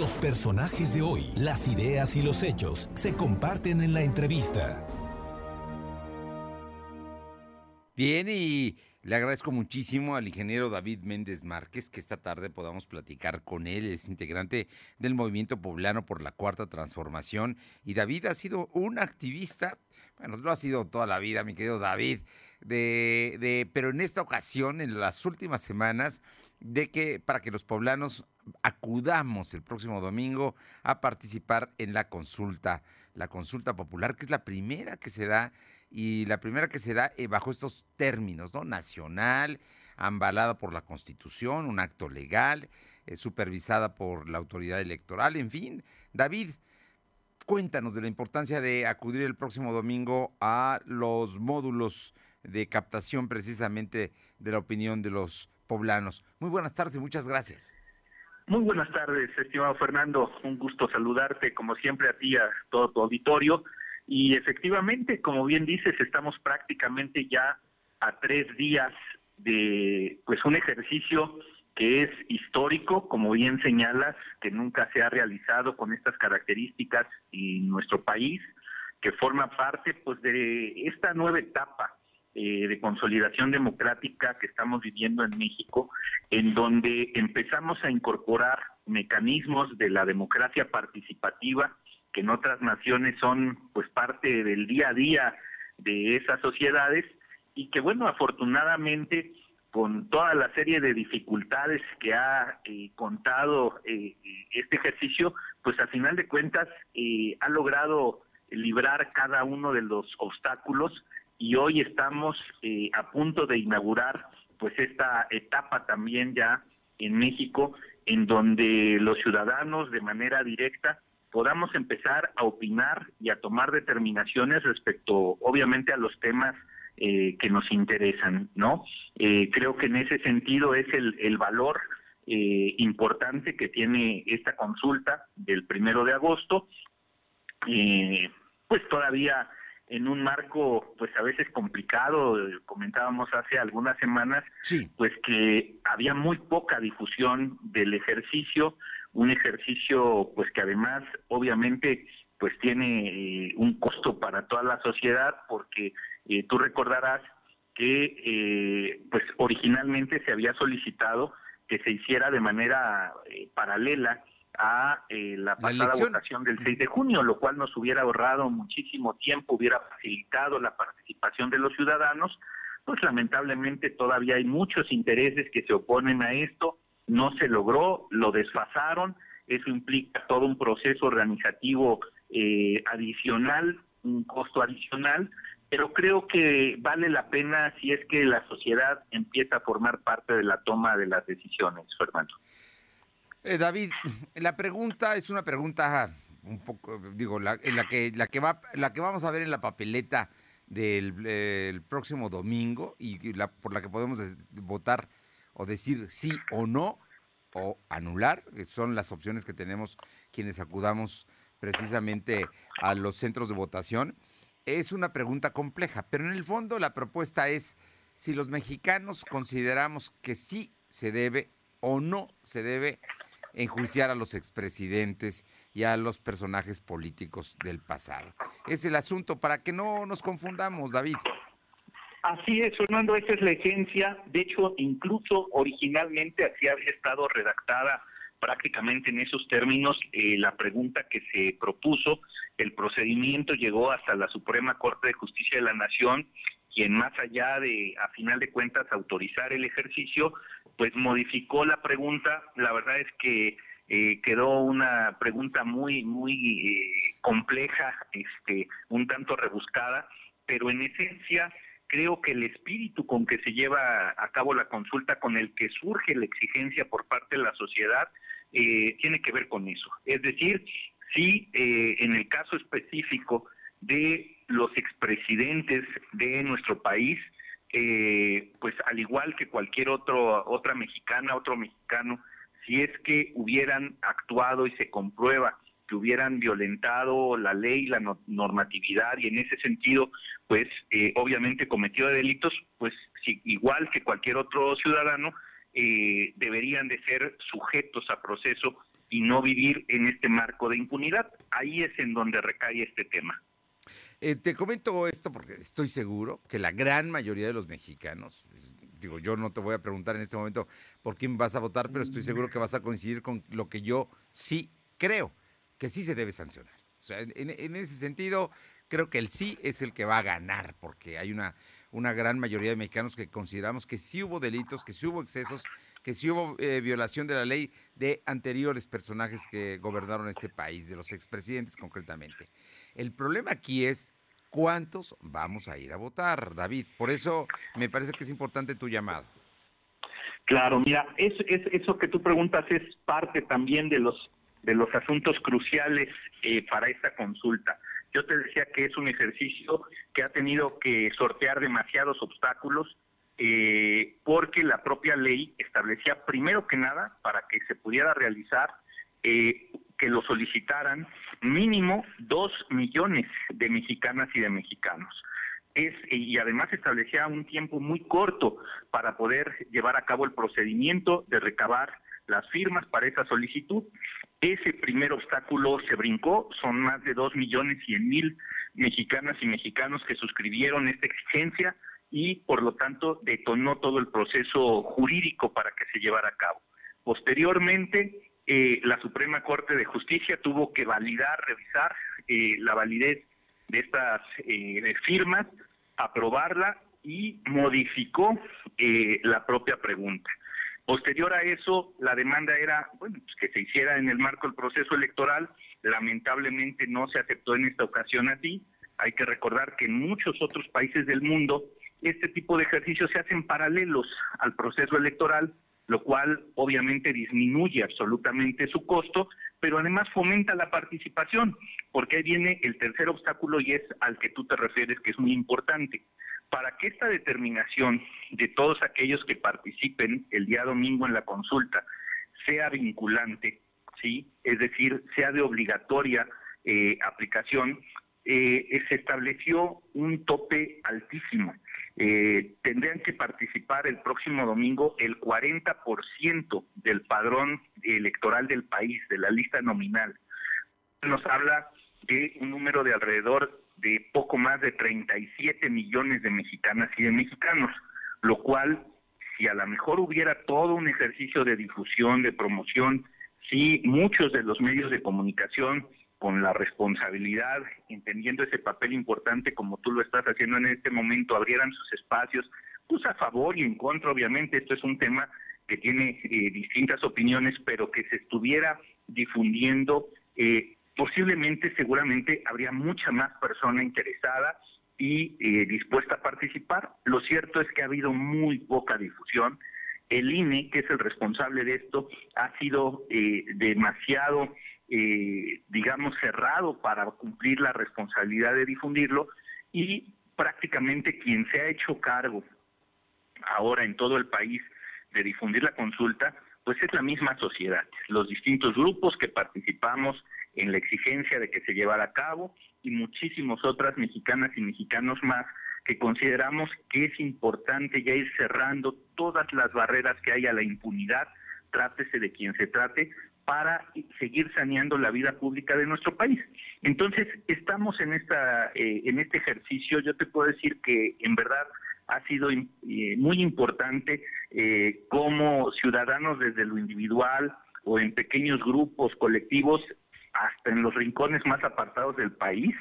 Los personajes de hoy, las ideas y los hechos se comparten en la entrevista. Bien, y le agradezco muchísimo al ingeniero David Méndez Márquez que esta tarde podamos platicar con él. Es integrante del Movimiento Poblano por la Cuarta Transformación. Y David ha sido un activista, bueno, lo ha sido toda la vida, mi querido David, de, de, pero en esta ocasión, en las últimas semanas, de que para que los poblanos acudamos el próximo domingo a participar en la consulta, la consulta popular, que es la primera que se da y la primera que se da eh, bajo estos términos, ¿no? Nacional, ambalada por la Constitución, un acto legal, eh, supervisada por la autoridad electoral, en fin. David, cuéntanos de la importancia de acudir el próximo domingo a los módulos de captación precisamente de la opinión de los poblanos. Muy buenas tardes y muchas gracias. Muy buenas tardes, estimado Fernando. Un gusto saludarte, como siempre, a ti, a todo tu auditorio. Y efectivamente, como bien dices, estamos prácticamente ya a tres días de pues un ejercicio que es histórico, como bien señalas, que nunca se ha realizado con estas características en nuestro país, que forma parte pues de esta nueva etapa eh, de consolidación democrática que estamos viviendo en México, en donde empezamos a incorporar mecanismos de la democracia participativa que en otras naciones son pues parte del día a día de esas sociedades y que bueno, afortunadamente con toda la serie de dificultades que ha eh, contado eh, este ejercicio, pues al final de cuentas ha logrado librar cada uno de los obstáculos y hoy estamos eh, a punto de inaugurar pues esta etapa también ya en México en donde los ciudadanos de manera directa podamos empezar a opinar y a tomar determinaciones respecto obviamente a los temas eh, que nos interesan, ¿no? Eh, creo que en ese sentido es el, el valor importante que tiene esta consulta del primero de agosto. pues todavía en un marco pues a veces complicado, comentábamos hace algunas semanas, pues que había muy poca difusión del ejercicio, un ejercicio pues que además obviamente pues tiene eh, un costo para toda la sociedad porque eh, tú recordarás que eh, pues originalmente se había solicitado que se hiciera de manera paralela a eh, la pasada votación del 6 de junio, lo cual nos hubiera ahorrado muchísimo tiempo, hubiera facilitado la participación de los ciudadanos, pues lamentablemente todavía hay muchos intereses que se oponen a esto, no se logró, lo desfasaron, eso implica todo un proceso organizativo eh, adicional, un costo adicional, pero creo que vale la pena si es que la sociedad empieza a formar parte de la toma de las decisiones, Fernando. Eh, David, la pregunta es una pregunta un poco, digo, la, que la que va, la que vamos a ver en la papeleta del próximo domingo y la, por la que podemos votar o decir sí o no o anular, que son las opciones que tenemos quienes acudamos precisamente a los centros de votación. Es una pregunta compleja, pero en el fondo la propuesta es si los mexicanos consideramos que sí se debe o no se debe enjuiciar a los expresidentes y a los personajes políticos del pasado. Es el asunto para que no nos confundamos, David. Así es, Fernando, esa es la esencia. De hecho, incluso originalmente así había estado redactada prácticamente en esos términos eh, la pregunta que se propuso. El procedimiento llegó hasta la Suprema Corte de Justicia de la Nación quien más allá de, a final de cuentas, autorizar el ejercicio, pues modificó la pregunta. La verdad es que eh, quedó una pregunta muy, muy eh, compleja, este, un tanto rebuscada, pero en esencia creo que el espíritu con que se lleva a cabo la consulta, con el que surge la exigencia por parte de la sociedad, eh, tiene que ver con eso. Es decir, si en el caso específico de los expresidentes de nuestro país, eh, pues al igual que cualquier otro, otra mexicana, otro mexicano, si es que hubieran actuado y se comprueba que hubieran violentado la ley, la normatividad y en ese sentido, pues eh, obviamente cometido delitos, pues igual que cualquier otro ciudadano, eh, deberían de ser sujetos a proceso y no vivir en este marco de impunidad. Ahí es en donde recae este tema. Eh, te comento esto porque estoy seguro que la gran mayoría de los mexicanos, digo, yo no te voy a preguntar en este momento por quién vas a votar, pero estoy seguro que vas a coincidir con lo que yo sí creo, que sí se debe sancionar. O sea, en, ese sentido, creo que el sí es el que va a ganar, porque hay una, una gran mayoría de mexicanos que consideramos que sí hubo delitos, que sí hubo excesos, que sí hubo eh, violación de la ley de anteriores personajes que gobernaron este país, de los expresidentes concretamente. El problema aquí es cuántos vamos a ir a votar, David. Por eso me parece que es importante tu llamado. Claro, mira, es, eso que tú preguntas es parte también de los de los asuntos cruciales eh, para esta consulta. Yo te decía que es un ejercicio que ha tenido que sortear demasiados obstáculos eh, porque la propia ley establecía primero que nada para que se pudiera realizar eh, que lo solicitaran mínimo dos millones de mexicanas y de mexicanos. Es, y además establecía un tiempo muy corto para poder llevar a cabo el procedimiento de recabar las firmas para esa solicitud. Ese primer obstáculo se brincó, son más de dos millones cien mil mexicanas y mexicanos que suscribieron esta exigencia y por lo tanto detonó todo el proceso jurídico para que se llevara a cabo. Posteriormente, eh, la Suprema Corte de Justicia tuvo que validar, revisar eh, la validez de estas eh, firmas, aprobarla y modificó la propia pregunta. Posterior a eso, la demanda era bueno, pues que se hiciera en el marco del proceso electoral. Lamentablemente no se aceptó en esta ocasión así. Hay que recordar que en muchos otros países del mundo este tipo de ejercicios se hacen paralelos al proceso electoral lo cual obviamente disminuye absolutamente su costo, pero además fomenta la participación, porque ahí viene el tercer obstáculo y es al que tú te refieres, que es muy importante. Para que esta determinación de todos aquellos que participen el día domingo en la consulta sea vinculante, ¿sí? es decir, sea de obligatoria eh, aplicación, eh, se estableció un tope altísimo eh, tendrían que participar el próximo domingo el 40% del padrón electoral del país, de la lista nominal. Nos habla de un número de alrededor de poco más de 37 millones de mexicanas y de mexicanos, lo cual, si a lo mejor hubiera todo un ejercicio de difusión, de promoción, si muchos de los medios de comunicación con la responsabilidad, entendiendo ese papel importante como tú lo estás haciendo en este momento, abrieran sus espacios, pues a favor y en contra, obviamente, esto es un tema que tiene eh, distintas opiniones, pero que se estuviera difundiendo, eh, posiblemente, seguramente, habría mucha más persona interesada y eh, dispuesta a participar. Lo cierto es que ha habido muy poca difusión. El INE, que es el responsable de esto, ha sido demasiado eh, digamos, cerrado para cumplir la responsabilidad de difundirlo y prácticamente quien se ha hecho cargo ahora en todo el país de difundir la consulta, pues es la misma sociedad, los distintos grupos que participamos en la exigencia de que se llevara a cabo y muchísimas otras mexicanas y mexicanos más que consideramos que es importante ya ir cerrando todas las barreras que hay a la impunidad, trátese de quien se trate, para seguir saneando la vida pública de nuestro país. Entonces, estamos en esta eh, en este ejercicio, yo te puedo decir que en verdad ha sido eh, muy importante eh, como ciudadanos desde lo individual o en pequeños grupos, colectivos, hasta en los rincones más apartados del país,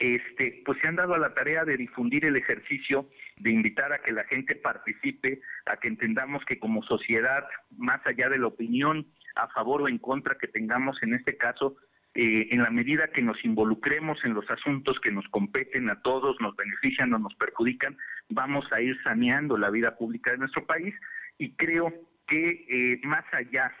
este, pues se han dado a la tarea de difundir el ejercicio, de invitar a que la gente participe, a que entendamos que como sociedad, más allá de la opinión a favor o en contra que tengamos en este caso, eh, en la medida que nos involucremos en los asuntos que nos competen a todos, nos benefician o nos perjudican, vamos a ir saneando la vida pública de nuestro país. Y creo que eh, más allá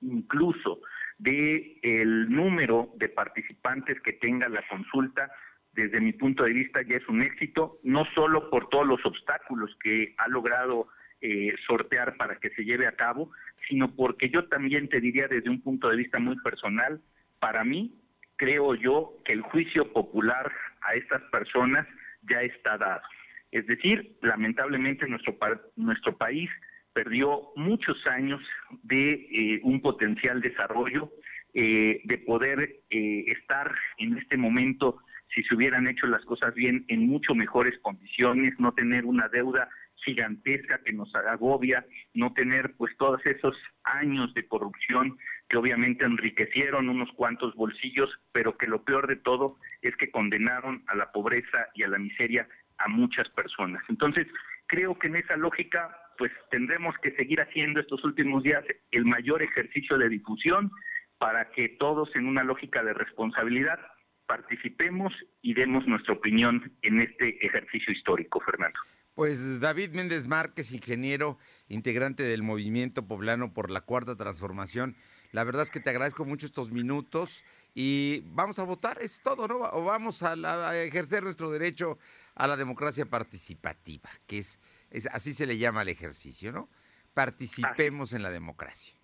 incluso de el número de participantes que tenga la consulta, desde mi punto de vista ya es un éxito, no solo por todos los obstáculos que ha logrado eh, sortear para que se lleve a cabo, sino porque yo también te diría desde un punto de vista muy personal, para mí creo yo que el juicio popular a estas personas ya está dado. Es decir, lamentablemente nuestro, nuestro país perdió muchos años de eh, un potencial desarrollo, eh, de poder eh, estar en este momento, si se hubieran hecho las cosas bien, en mucho mejores condiciones, no tener una deuda gigantesca que nos agobia, no tener pues todos esos años de corrupción que obviamente enriquecieron unos cuantos bolsillos, pero que lo peor de todo es que condenaron a la pobreza y a la miseria a muchas personas. Entonces, creo que en esa lógica pues tendremos que seguir haciendo estos últimos días el mayor ejercicio de difusión para que todos en una lógica de responsabilidad participemos y demos nuestra opinión en este ejercicio histórico, Fernando. Pues David Méndez Márquez, ingeniero, integrante del Movimiento Poblano por la Cuarta Transformación. La verdad es que te agradezco mucho estos minutos y vamos a votar, es todo, ¿no? O vamos a, ejercer nuestro derecho a la democracia participativa, que es, es, así se le llama al ejercicio, ¿no? Participemos en la democracia.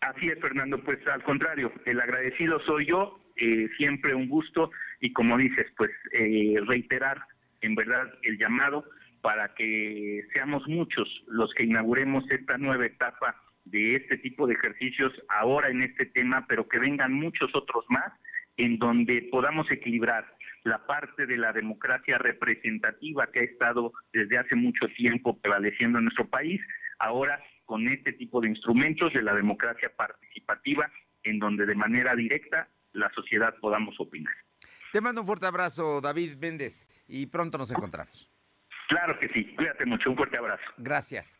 Así es, Fernando, pues al contrario, el agradecido soy yo, eh, siempre un gusto y como dices, pues eh, reiterar en verdad el llamado para que seamos muchos los que inauguremos esta nueva etapa de este tipo de ejercicios ahora en este tema, pero que vengan muchos otros más en donde podamos equilibrar la parte de la democracia representativa que ha estado desde hace mucho tiempo prevaleciendo en nuestro país, ahora con este tipo de instrumentos de la democracia participativa, en donde de manera directa la sociedad podamos opinar. Te mando un fuerte abrazo, David Méndez, y pronto nos encontramos. Claro que sí, cuídate mucho, un fuerte abrazo. Gracias.